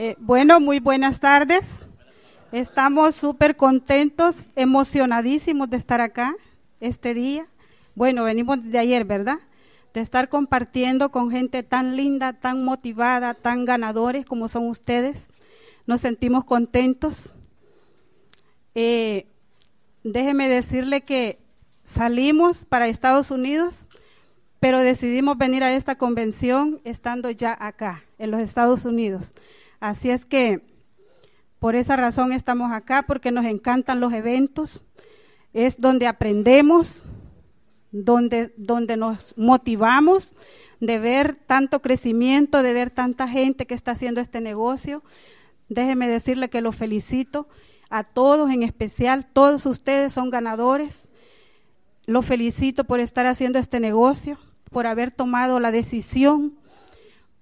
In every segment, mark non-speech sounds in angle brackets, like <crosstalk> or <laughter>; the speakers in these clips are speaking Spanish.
Eh, bueno, muy buenas tardes. Estamos súper contentos, emocionadísimos de estar acá este día. Bueno, venimos de ayer, ¿verdad? De estar compartiendo con gente tan linda, tan motivada, tan ganadores como son ustedes. Nos sentimos contentos. Eh, déjeme decirle que salimos para Estados Unidos, pero decidimos venir a esta convención estando ya acá, en los Estados Unidos. Así es que por esa razón estamos acá, porque nos encantan los eventos. Es donde aprendemos, donde, donde nos motivamos de ver tanto crecimiento, de ver tanta gente que está haciendo este negocio. Déjeme decirle que los felicito a todos, en especial, todos ustedes son ganadores. Los felicito por estar haciendo este negocio, por haber tomado la decisión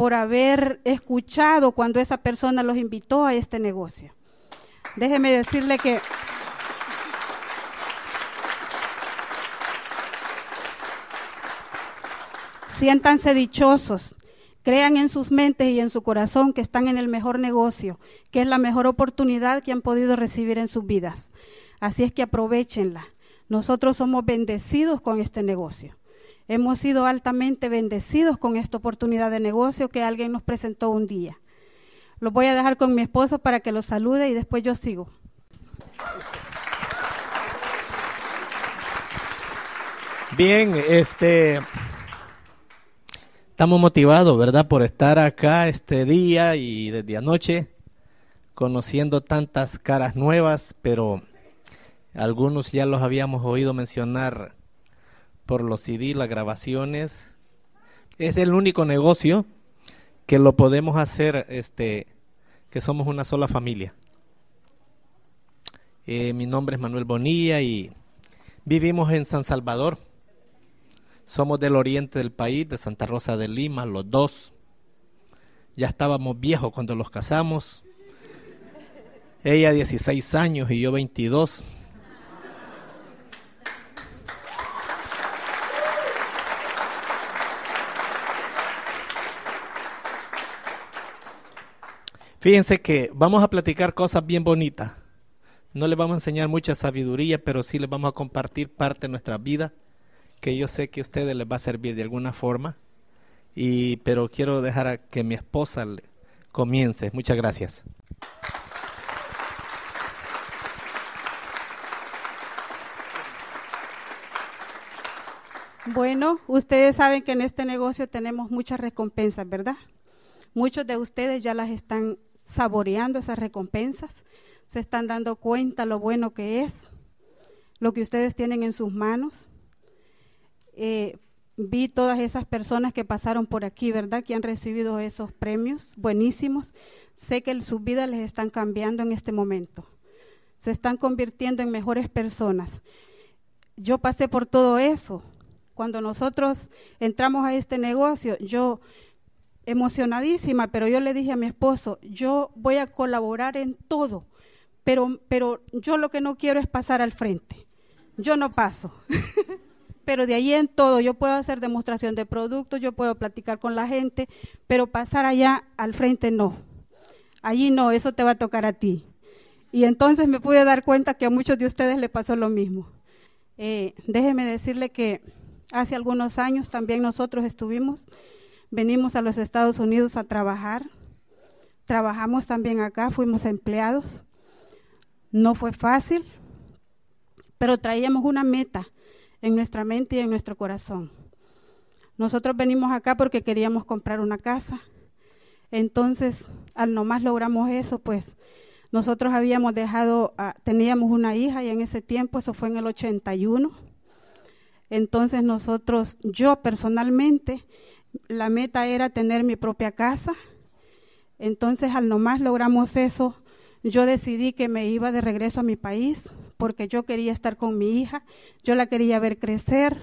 por haber escuchado cuando esa persona los invitó a este negocio. Déjeme decirle que siéntanse dichosos, crean en sus mentes y en su corazón que están en el mejor negocio, que es la mejor oportunidad que han podido recibir en sus vidas. Así es que aprovechenla. Nosotros somos bendecidos con este negocio. Hemos sido altamente bendecidos con esta oportunidad de negocio que alguien nos presentó un día. Lo voy a dejar con mi esposo para que lo salude y después yo sigo. Bien, este estamos motivados, ¿verdad? Por estar acá este día y desde anoche conociendo tantas caras nuevas, pero algunos ya los habíamos oído mencionar por los CD, las grabaciones. Es el único negocio que lo podemos hacer, este, que somos una sola familia. Eh, mi nombre es Manuel Bonilla y vivimos en San Salvador. Somos del oriente del país, de Santa Rosa de Lima, los dos. Ya estábamos viejos cuando los casamos. Ella 16 años y yo 22. Fíjense que vamos a platicar cosas bien bonitas. No les vamos a enseñar mucha sabiduría, pero sí les vamos a compartir parte de nuestra vida que yo sé que a ustedes les va a servir de alguna forma. Y pero quiero dejar que mi esposa comience. Muchas gracias. Bueno, ustedes saben que en este negocio tenemos muchas recompensas, ¿verdad? Muchos de ustedes ya las están saboreando esas recompensas, se están dando cuenta lo bueno que es, lo que ustedes tienen en sus manos. Eh, vi todas esas personas que pasaron por aquí, ¿verdad? Que han recibido esos premios buenísimos. Sé que sus vidas les están cambiando en este momento. Se están convirtiendo en mejores personas. Yo pasé por todo eso. Cuando nosotros entramos a este negocio, yo emocionadísima, pero yo le dije a mi esposo, yo voy a colaborar en todo, pero, pero yo lo que no quiero es pasar al frente. Yo no paso. <laughs> pero de ahí en todo, yo puedo hacer demostración de productos, yo puedo platicar con la gente, pero pasar allá al frente no. Allí no, eso te va a tocar a ti. Y entonces me pude dar cuenta que a muchos de ustedes le pasó lo mismo. Eh, déjeme decirle que hace algunos años también nosotros estuvimos venimos a los Estados Unidos a trabajar. Trabajamos también acá, fuimos empleados. No fue fácil, pero traíamos una meta en nuestra mente y en nuestro corazón. Nosotros venimos acá porque queríamos comprar una casa. Entonces, al nomás logramos eso, pues nosotros habíamos dejado, teníamos una hija y en ese tiempo, eso fue en el 81. Entonces nosotros, yo personalmente, la meta era tener mi propia casa. Entonces, al nomás logramos eso, yo decidí que me iba de regreso a mi país porque yo quería estar con mi hija, yo la quería ver crecer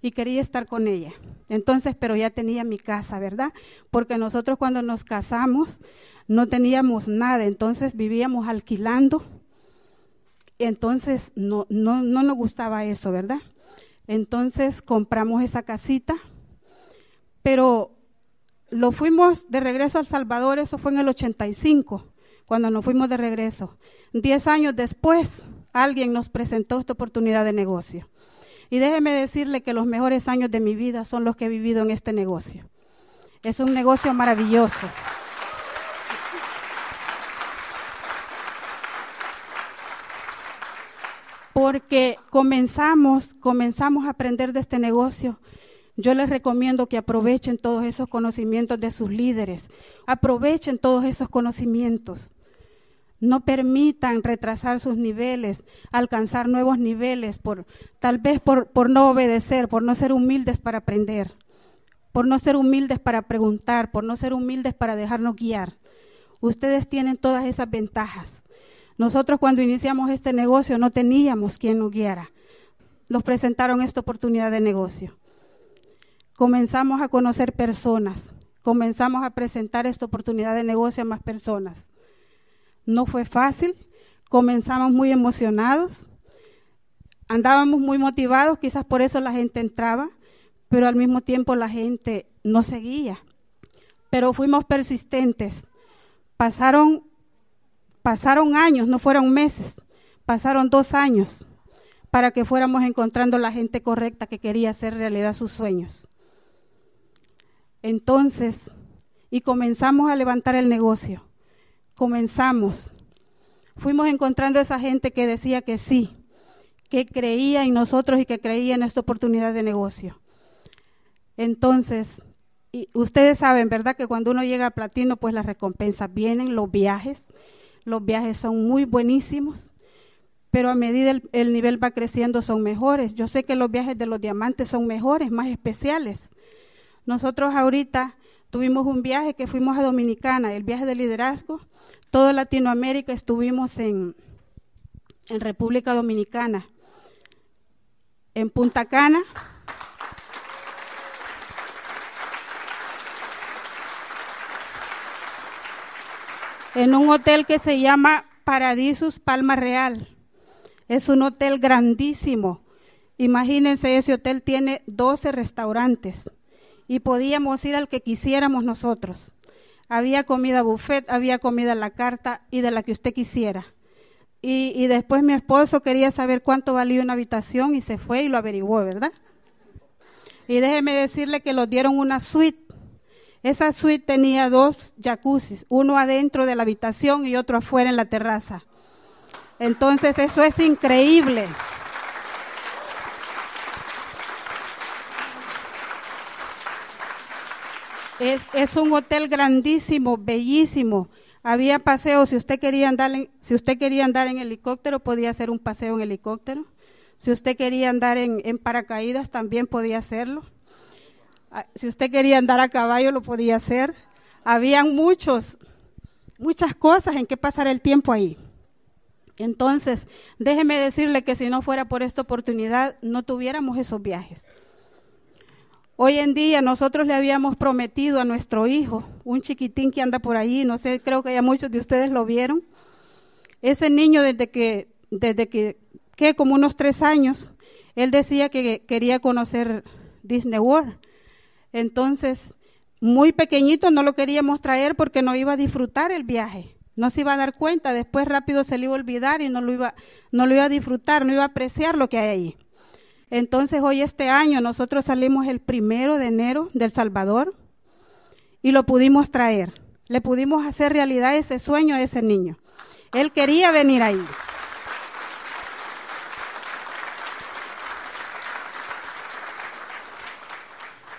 y quería estar con ella. Entonces, pero ya tenía mi casa, ¿verdad? Porque nosotros cuando nos casamos no teníamos nada, entonces vivíamos alquilando. Entonces no, no, no nos gustaba eso, ¿verdad? Entonces compramos esa casita, pero lo fuimos de regreso a El Salvador, eso fue en el 85 cuando nos fuimos de regreso. Diez años después, alguien nos presentó esta oportunidad de negocio. Y déjeme decirle que los mejores años de mi vida son los que he vivido en este negocio. Es un negocio maravilloso. Porque comenzamos, comenzamos a aprender de este negocio yo les recomiendo que aprovechen todos esos conocimientos de sus líderes, aprovechen todos esos conocimientos. No permitan retrasar sus niveles, alcanzar nuevos niveles, por, tal vez por, por no obedecer, por no ser humildes para aprender, por no ser humildes para preguntar, por no ser humildes para dejarnos guiar. Ustedes tienen todas esas ventajas. Nosotros cuando iniciamos este negocio no teníamos quien nos guiara. Nos presentaron esta oportunidad de negocio. Comenzamos a conocer personas, comenzamos a presentar esta oportunidad de negocio a más personas. No fue fácil, comenzamos muy emocionados, andábamos muy motivados, quizás por eso la gente entraba, pero al mismo tiempo la gente no seguía. Pero fuimos persistentes. Pasaron, pasaron años, no fueron meses, pasaron dos años para que fuéramos encontrando la gente correcta que quería hacer realidad sus sueños. Entonces, y comenzamos a levantar el negocio comenzamos. Fuimos encontrando a esa gente que decía que sí, que creía en nosotros y que creía en esta oportunidad de negocio. Entonces, y ustedes saben, ¿verdad? Que cuando uno llega a platino, pues las recompensas vienen, los viajes. Los viajes son muy buenísimos, pero a medida el, el nivel va creciendo son mejores. Yo sé que los viajes de los diamantes son mejores, más especiales. Nosotros ahorita Tuvimos un viaje que fuimos a Dominicana, el viaje de liderazgo. Toda Latinoamérica estuvimos en, en República Dominicana, en Punta Cana. en un hotel que se llama Paradisus Palma Real. Es un hotel grandísimo. Imagínense, ese hotel tiene 12 restaurantes y podíamos ir al que quisiéramos nosotros. Había comida buffet, había comida a la carta y de la que usted quisiera. Y, después mi esposo quería saber cuánto valía una habitación y se fue y lo averiguó, ¿verdad? Y déjeme decirle que nos dieron una suite. Esa suite tenía dos jacuzzis, uno adentro de la habitación y otro afuera en la terraza. Entonces eso es increíble. Es, un hotel grandísimo, bellísimo. Había paseos, si usted quería andar en, si usted quería andar en helicóptero, podía hacer un paseo en helicóptero. Si usted quería andar en, en paracaídas, también podía hacerlo. Ah, si usted quería andar a caballo, lo podía hacer. Habían muchos, muchas cosas en que pasar el tiempo ahí. Entonces, déjeme decirle que si no fuera por esta oportunidad, no tuviéramos esos viajes. Hoy en día nosotros le habíamos prometido a nuestro hijo, un chiquitín que anda por ahí, no sé, creo que ya muchos de ustedes lo vieron. Ese niño desde que, desde que, que como unos tres años, él decía que quería conocer Disney World. Entonces, muy pequeñito no lo queríamos traer porque no iba a disfrutar el viaje. No se iba a dar cuenta, después rápido se le iba a olvidar y no lo iba, no lo iba a disfrutar, no iba a apreciar lo que hay ahí. Entonces hoy este año nosotros salimos el primero de enero del Salvador y lo pudimos traer. Le pudimos hacer realidad ese sueño a ese niño. Él quería venir ahí.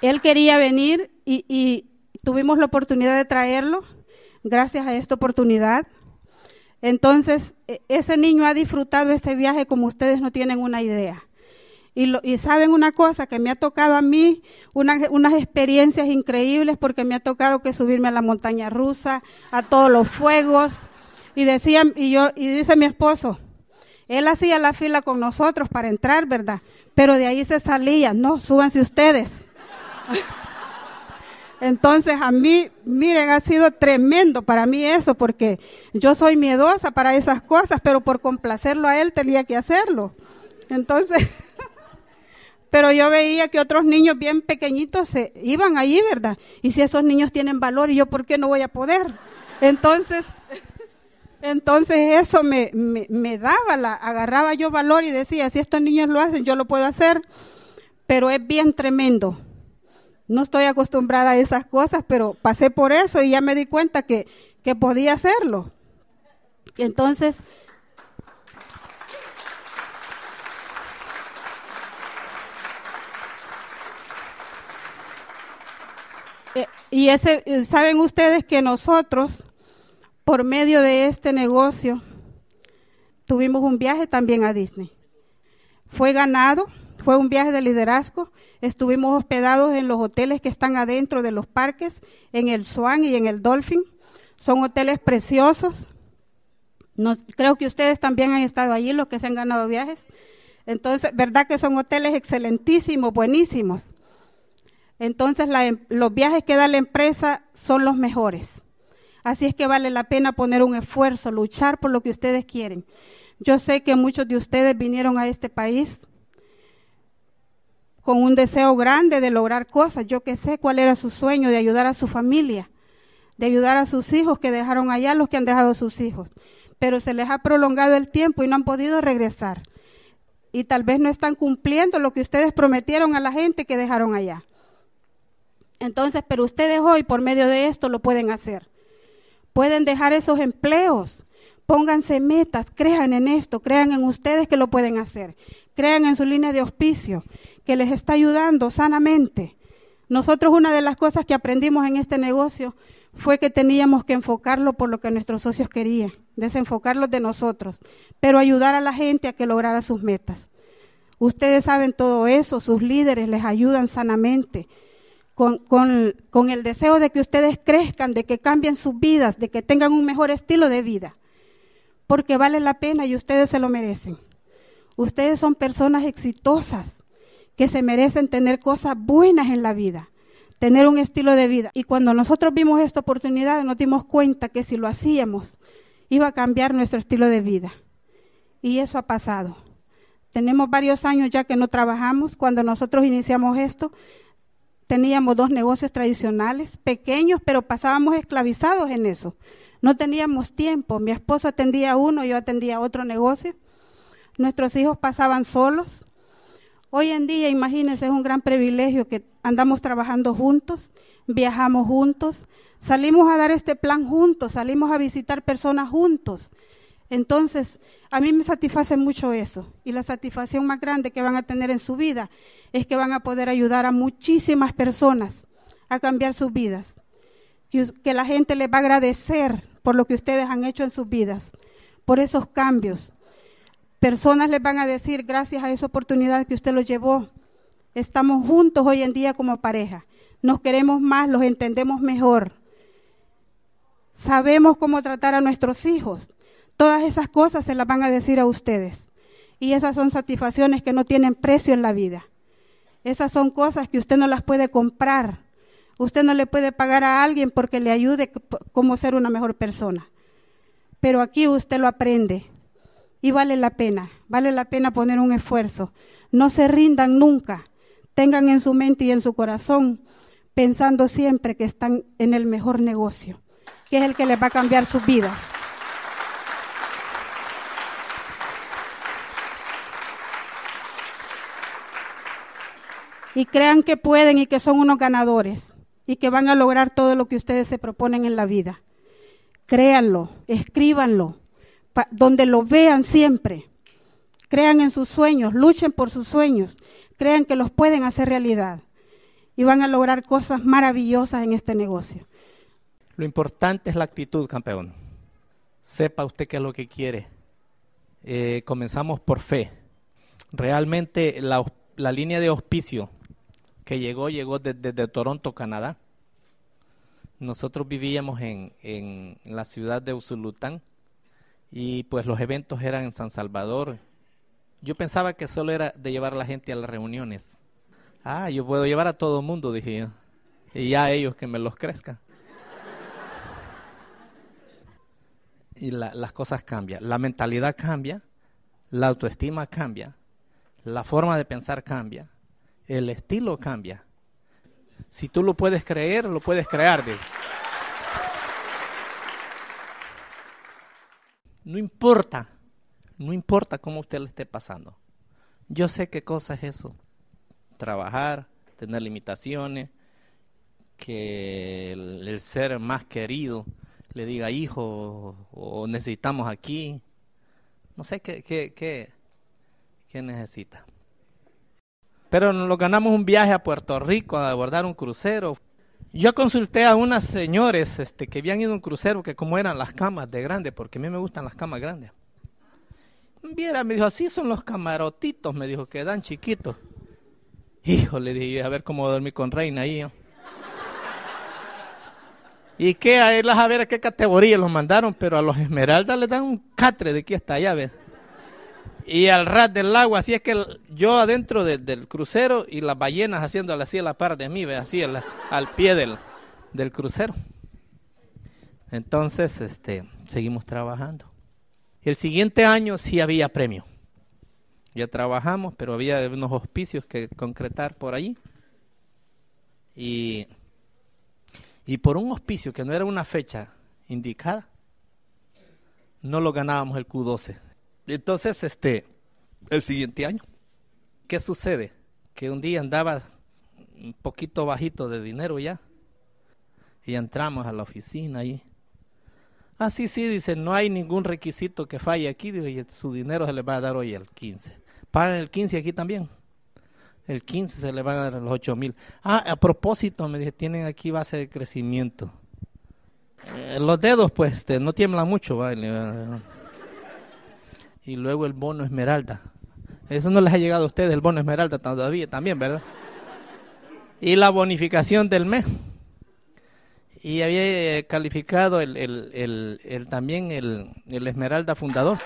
Él quería venir y, tuvimos la oportunidad de traerlo gracias a esta oportunidad. Entonces, e, ese niño ha disfrutado ese viaje como ustedes no tienen una idea. Y, saben una cosa, que me ha tocado a mí unas experiencias increíbles porque me ha tocado que subirme a la montaña rusa, a todos los fuegos. Y decían, y yo, y dice mi esposo, él hacía la fila con nosotros para entrar, ¿verdad? Pero de ahí se salía, no, súbanse ustedes. <laughs> Entonces a mí, miren, ha sido tremendo para mí eso, porque yo soy miedosa para esas cosas, pero por complacerlo a él tenía que hacerlo. Entonces, <laughs> pero yo veía que otros niños bien pequeñitos se iban allí, ¿verdad? Y si esos niños tienen valor, ¿y yo por qué no voy a poder? Entonces, entonces eso me, me, daba, la, agarraba yo valor y decía, si estos niños lo hacen, yo lo puedo hacer, pero es bien tremendo. No estoy acostumbrada a esas cosas, pero pasé por eso y ya me di cuenta que, que podía hacerlo. Entonces, Y ese, saben ustedes que nosotros, por medio de este negocio, tuvimos un viaje también a Disney. Fue ganado, fue un viaje de liderazgo. Estuvimos hospedados en los hoteles que están adentro de los parques, en el Swan y en el Dolphin. Son hoteles preciosos. creo que ustedes también han estado allí, los que se han ganado viajes. Entonces, ¿verdad que son hoteles excelentísimos, buenísimos? Entonces em, los viajes que da la empresa son los mejores. Así es que vale la pena poner un esfuerzo, luchar por lo que ustedes quieren. Yo sé que muchos de ustedes vinieron a este país con un deseo grande de lograr cosas. Yo que sé cuál era su sueño de ayudar a su familia, de ayudar a sus hijos que dejaron allá, los que han dejado sus hijos. Pero se les ha prolongado el tiempo y no han podido regresar. Y tal vez no están cumpliendo lo que ustedes prometieron a la gente que dejaron allá. Entonces, pero ustedes hoy por medio de esto lo pueden hacer. Pueden dejar esos empleos. Pónganse metas, crean en esto, crean en ustedes que lo pueden hacer. Crean en su línea de auspicio, que les está ayudando sanamente. Nosotros una de las cosas que aprendimos en este negocio fue que teníamos que enfocarlo por lo que nuestros socios querían, desenfocarlos de nosotros, pero ayudar a la gente a que lograra sus metas. Ustedes saben todo eso, sus líderes les ayudan sanamente con, el deseo de que ustedes crezcan, de que cambien sus vidas, de que tengan un mejor estilo de vida, porque vale la pena y ustedes se lo merecen. Ustedes son personas exitosas que se merecen tener cosas buenas en la vida, tener un estilo de vida. Y cuando nosotros vimos esta oportunidad, nos dimos cuenta que si lo hacíamos, iba a cambiar nuestro estilo de vida. Y eso ha pasado. Tenemos varios años ya que no trabajamos. Cuando nosotros iniciamos esto, Teníamos dos negocios tradicionales, pequeños, pero pasábamos esclavizados en eso. No teníamos tiempo. Mi esposo atendía uno, yo atendía otro negocio. Nuestros hijos pasaban solos. Hoy en día, imagínense, es un gran privilegio que andamos trabajando juntos, viajamos juntos, salimos a dar este plan juntos, salimos a visitar personas juntos. Entonces, a mí me satisface mucho eso. Y la satisfacción más grande que van a tener en su vida es que van a poder ayudar a muchísimas personas a cambiar sus vidas. Que, la gente les va a agradecer por lo que ustedes han hecho en sus vidas, por esos cambios. Personas les van a decir, gracias a esa oportunidad que usted los llevó, estamos juntos hoy en día como pareja. Nos queremos más, los entendemos mejor. Sabemos cómo tratar a nuestros hijos Todas esas cosas se las van a decir a ustedes. Y esas son satisfacciones que no tienen precio en la vida. Esas son cosas que usted no las puede comprar. Usted no le puede pagar a alguien porque le ayude cómo ser una mejor persona. Pero aquí usted lo aprende y vale la pena, vale la pena poner un esfuerzo. No se rindan nunca. Tengan en su mente y en su corazón pensando siempre que están en el mejor negocio, que es el que les va a cambiar sus vidas. Y crean que pueden y que son unos ganadores y que van a lograr todo lo que ustedes se proponen en la vida. Créanlo, escríbanlo, donde lo vean siempre. Crean en sus sueños, luchen por sus sueños, crean que los pueden hacer realidad y van a lograr cosas maravillosas en este negocio. Lo importante es la actitud, campeón. Sepa usted qué es lo que quiere. Eh, comenzamos por fe. Realmente la la línea de auspicio que llegó, llegó desde, Toronto, Canadá. Nosotros vivíamos en, en la ciudad de Usulután y pues los eventos eran en San Salvador. Yo pensaba que solo era de llevar a la gente a las reuniones. Ah, yo puedo llevar a todo el mundo, dije yo. Y ya ellos que me los crezcan. Y las cosas cambian. La mentalidad cambia, la autoestima cambia, la forma de pensar cambia, el estilo cambia. Si tú lo puedes creer, lo puedes crear. No importa, no importa cómo usted le esté pasando. Yo sé qué cosa es eso. Trabajar, tener limitaciones, que el, ser más querido le diga hijo o necesitamos aquí. No sé qué, qué, qué, qué necesita. Pero nos ganamos un viaje a Puerto Rico a abordar un crucero. Yo consulté a unas señores este, que habían ido a un crucero que como eran las camas de grande, porque a mí me gustan las camas grandes. Viera, me dijo, así son los camarotitos, me dijo, que dan chiquitos. Hijo, le dije, a ver cómo dormí con Reina ahí. ¿Y qué? A él a ver a qué categoría los mandaron, pero a los Esmeraldas les dan un catre de aquí hasta allá, ¿ves? Y al ras del agua, así es que yo adentro del crucero y las ballenas haciéndole así a la par de mí. Así al pie del, del crucero. Entonces, este, seguimos trabajando. El siguiente año sí había premio. Ya trabajamos, pero había unos hospicios que concretar por allí. Y y por un hospicio que no era una fecha indicada, no lo ganábamos el Q12. Entonces, este, el siguiente año, ¿qué sucede? Que un día andaba un poquito bajito de dinero ya, y entramos a la oficina ahí. Ah, sí, sí, dice, no hay ningún requisito que falle aquí, y su dinero se le va a dar hoy el 15. Pagan el 15 aquí también el 15 se le van a dar los 8 mil. Ah, a propósito, me dije, tienen aquí base de crecimiento. Eh, los dedos, pues, este, no tiemblan mucho. Y luego el bono esmeralda. Eso no les ha llegado a ustedes, el bono esmeralda todavía también, ¿verdad? Y la bonificación del mes. Y había eh, calificado el, el, el, también el, el esmeralda fundador.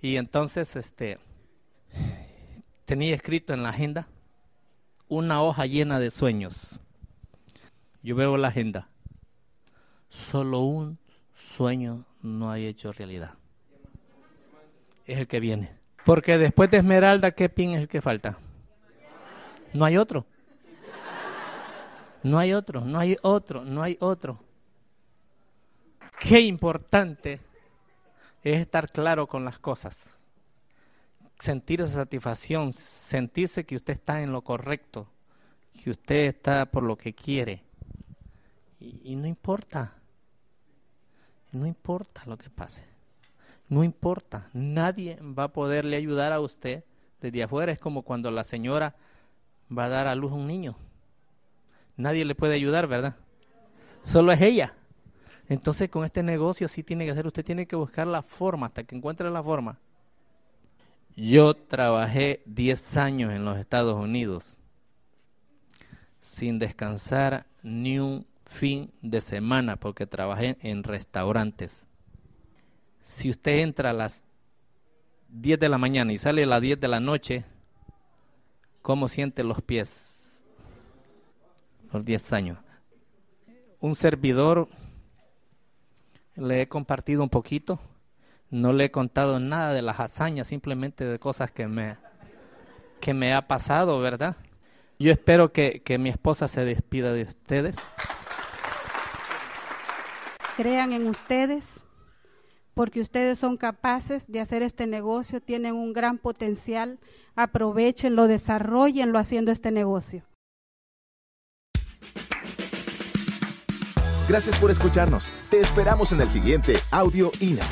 Y entonces, este, tenía escrito en la agenda una hoja llena de sueños. Yo veo la agenda. Solo un sueño no hay hecho realidad. Es el que viene. Porque después de Esmeralda, ¿qué pin es el que falta? No hay otro. No hay otro, no hay otro, no hay otro. Qué importante es estar claro con las cosas, sentir esa satisfacción, sentirse que usted está en lo correcto, que usted está por lo que quiere. Y, no importa, no importa lo que pase, no importa, nadie va a poderle ayudar a usted desde afuera. Es como cuando la señora va a dar a luz a un niño. Nadie le puede ayudar, ¿verdad? Solo es ella. Entonces con este negocio sí tiene que hacer, usted tiene que buscar la forma hasta que encuentre la forma. Yo trabajé 10 años en los Estados Unidos sin descansar ni un fin de semana porque trabajé en restaurantes. Si usted entra a las 10 de la mañana y sale a las 10 de la noche, ¿cómo siente los pies? Por 10 años. Un servidor le he compartido un poquito. No le he contado nada de las hazañas, simplemente de cosas que me, que me ha pasado, ¿verdad? Yo espero que, que mi esposa se despida de ustedes. Crean en ustedes, porque ustedes son capaces de hacer este negocio, tienen un gran potencial, aprovechenlo, desarrollenlo haciendo este negocio. Gracias por escucharnos. Te esperamos en el siguiente Audio INA.